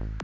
Mm-hmm.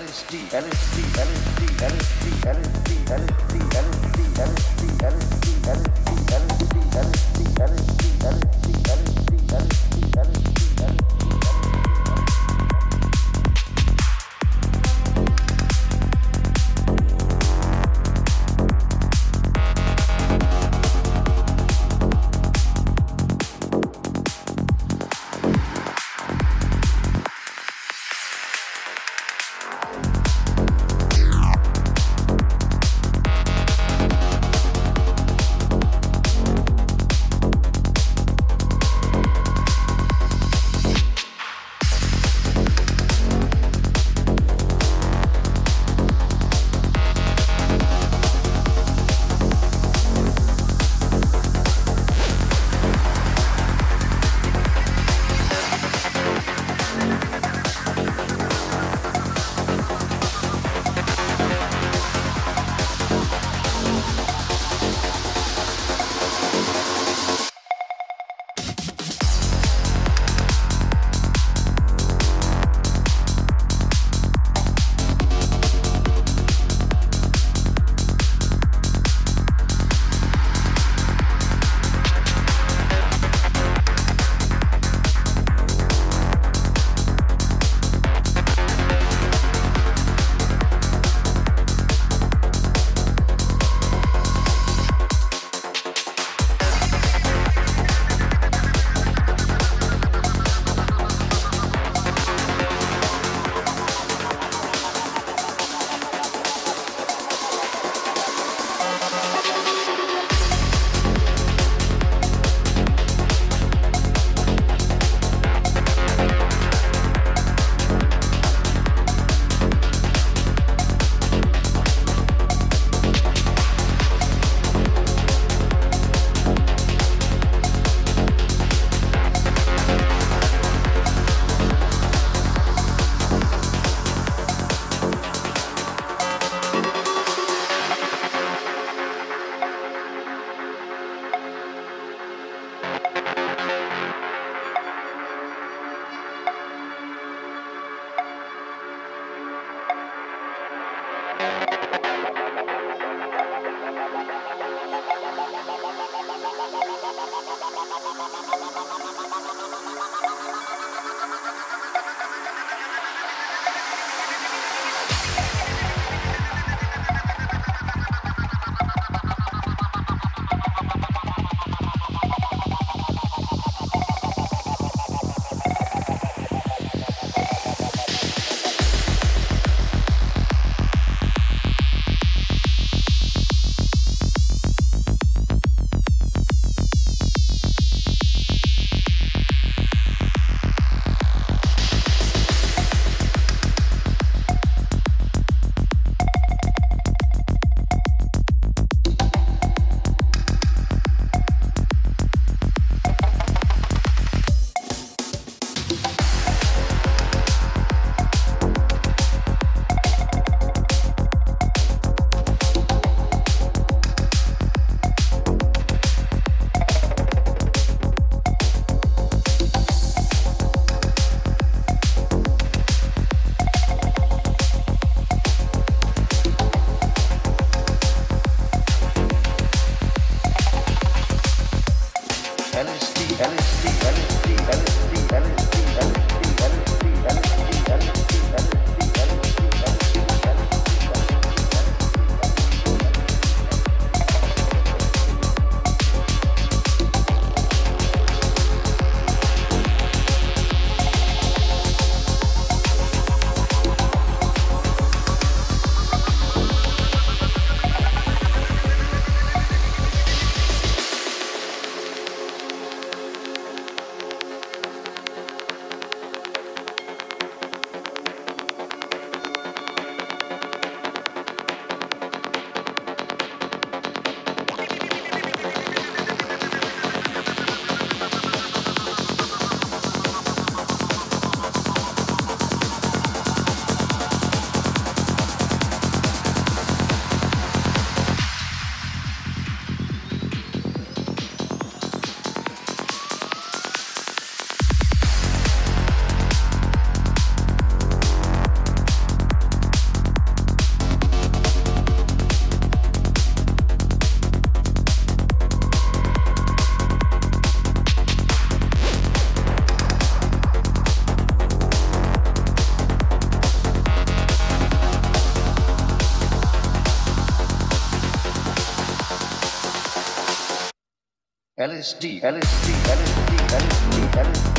LSD, LSD, LSD, LSD, LSD, LSD, LSD, LSD, LSD, LSD,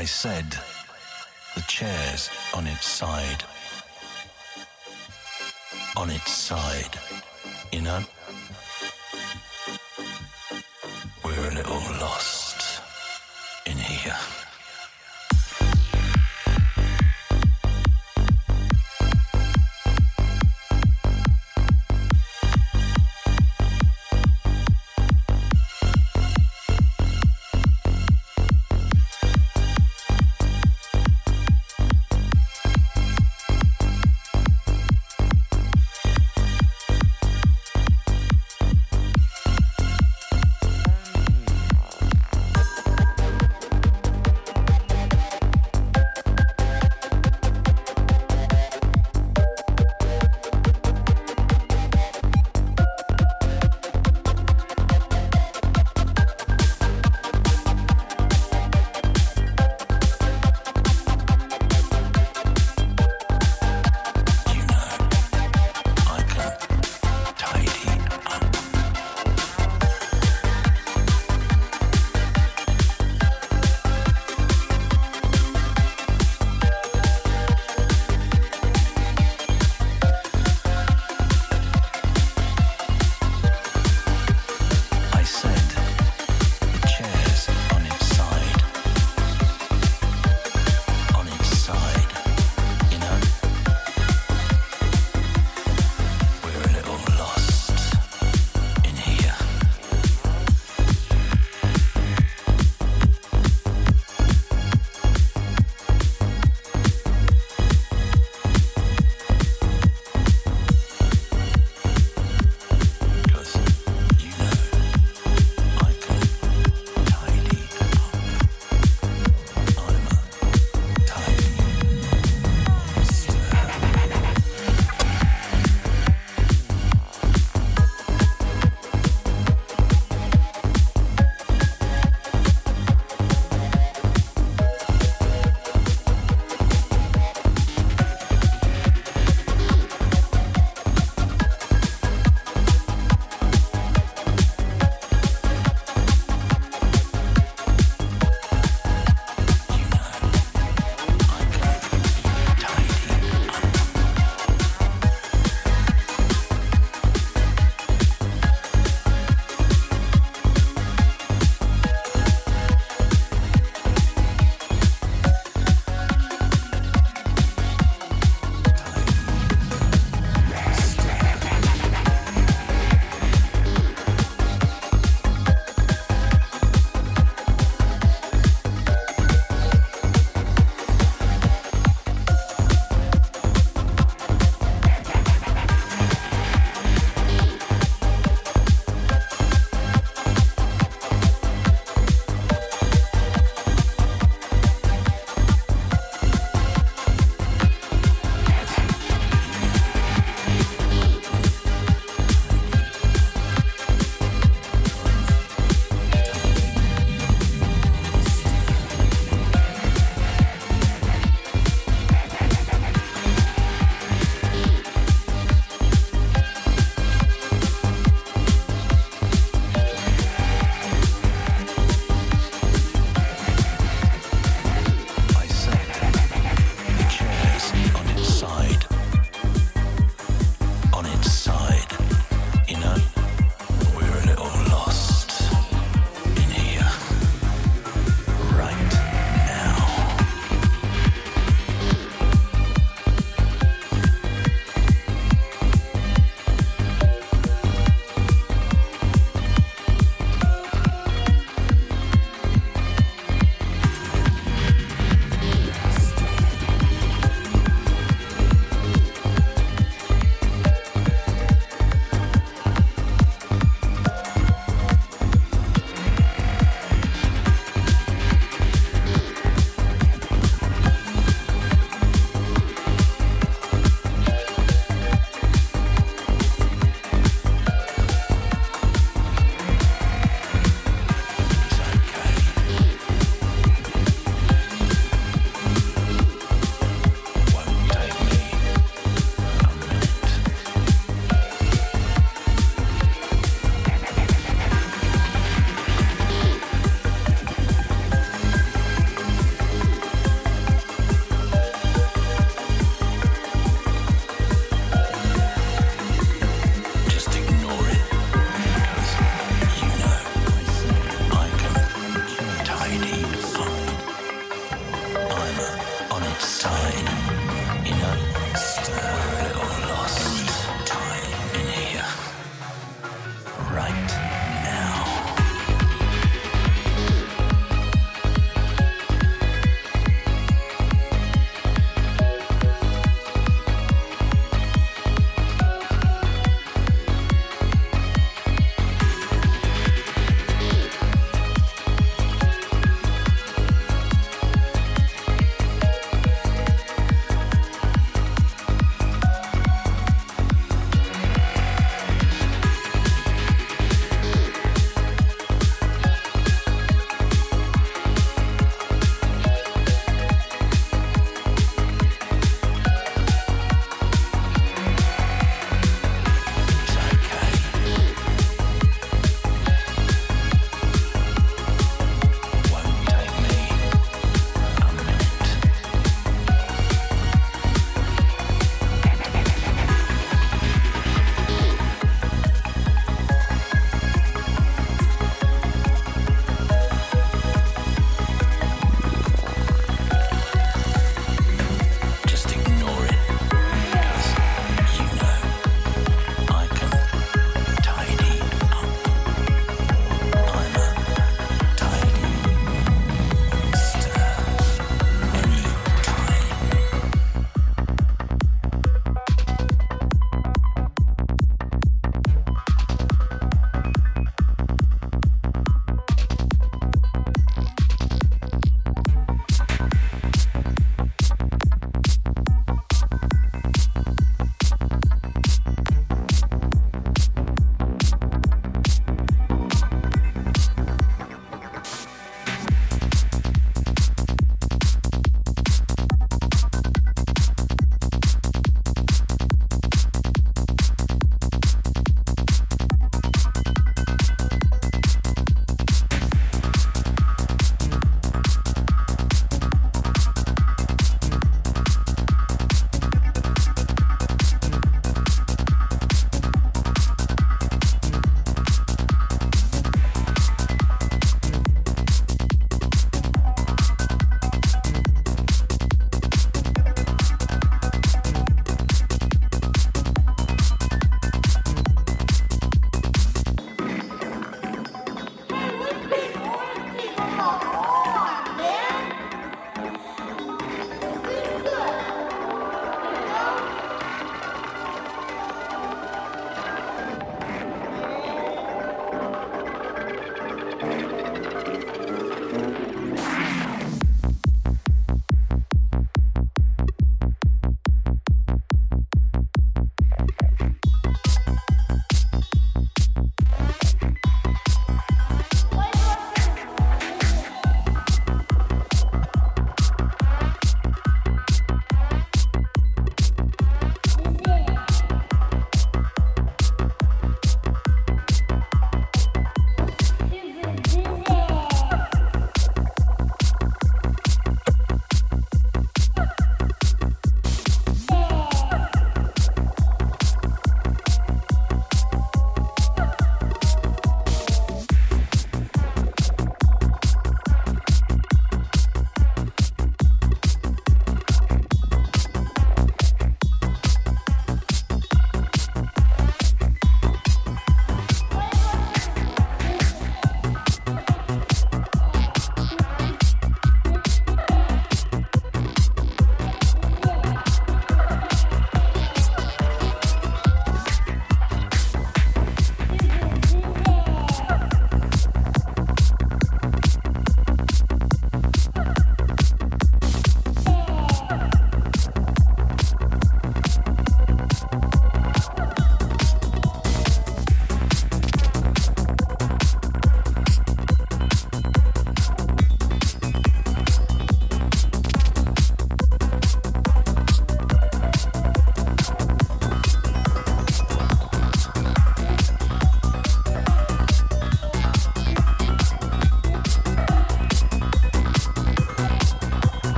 I said, the chair's on its side.